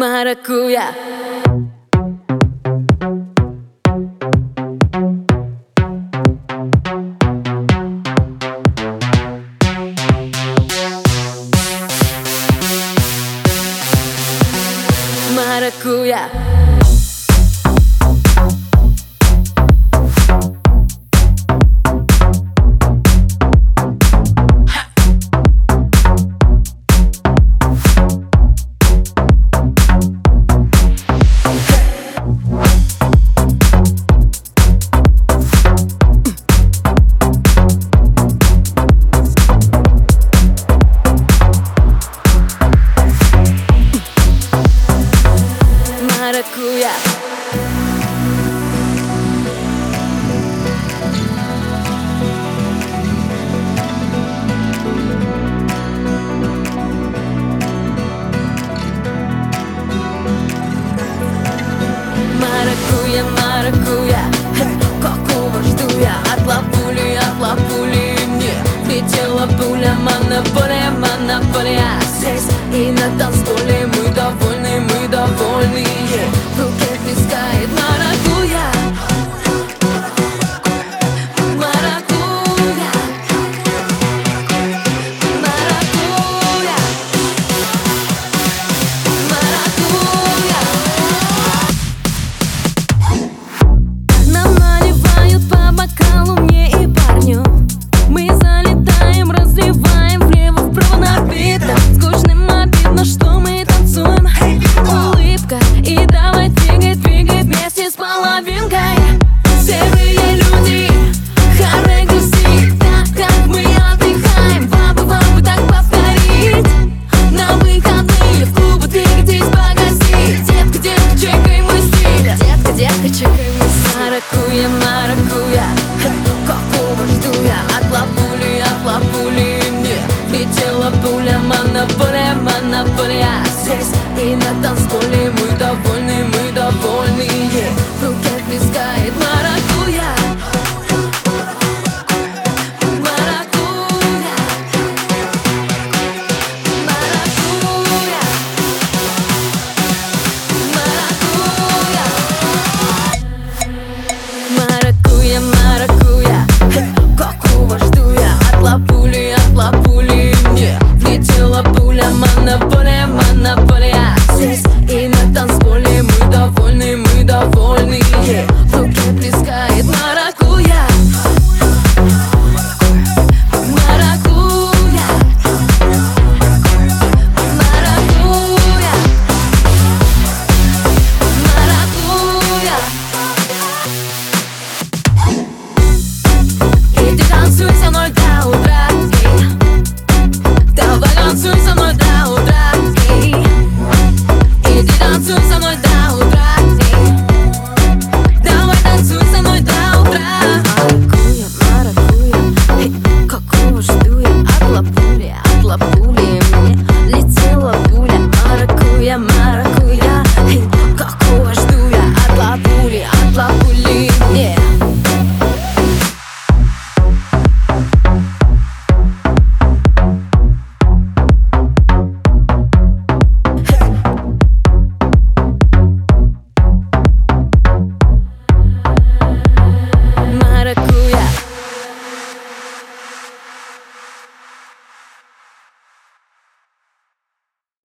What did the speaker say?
maracuya. maracuya. dat dan я маракуя Какого жду я от лапули, от лапули Мне летела пуля, монополия, монополия. Здесь и на танцполе мы довольны, мы довольны. на поле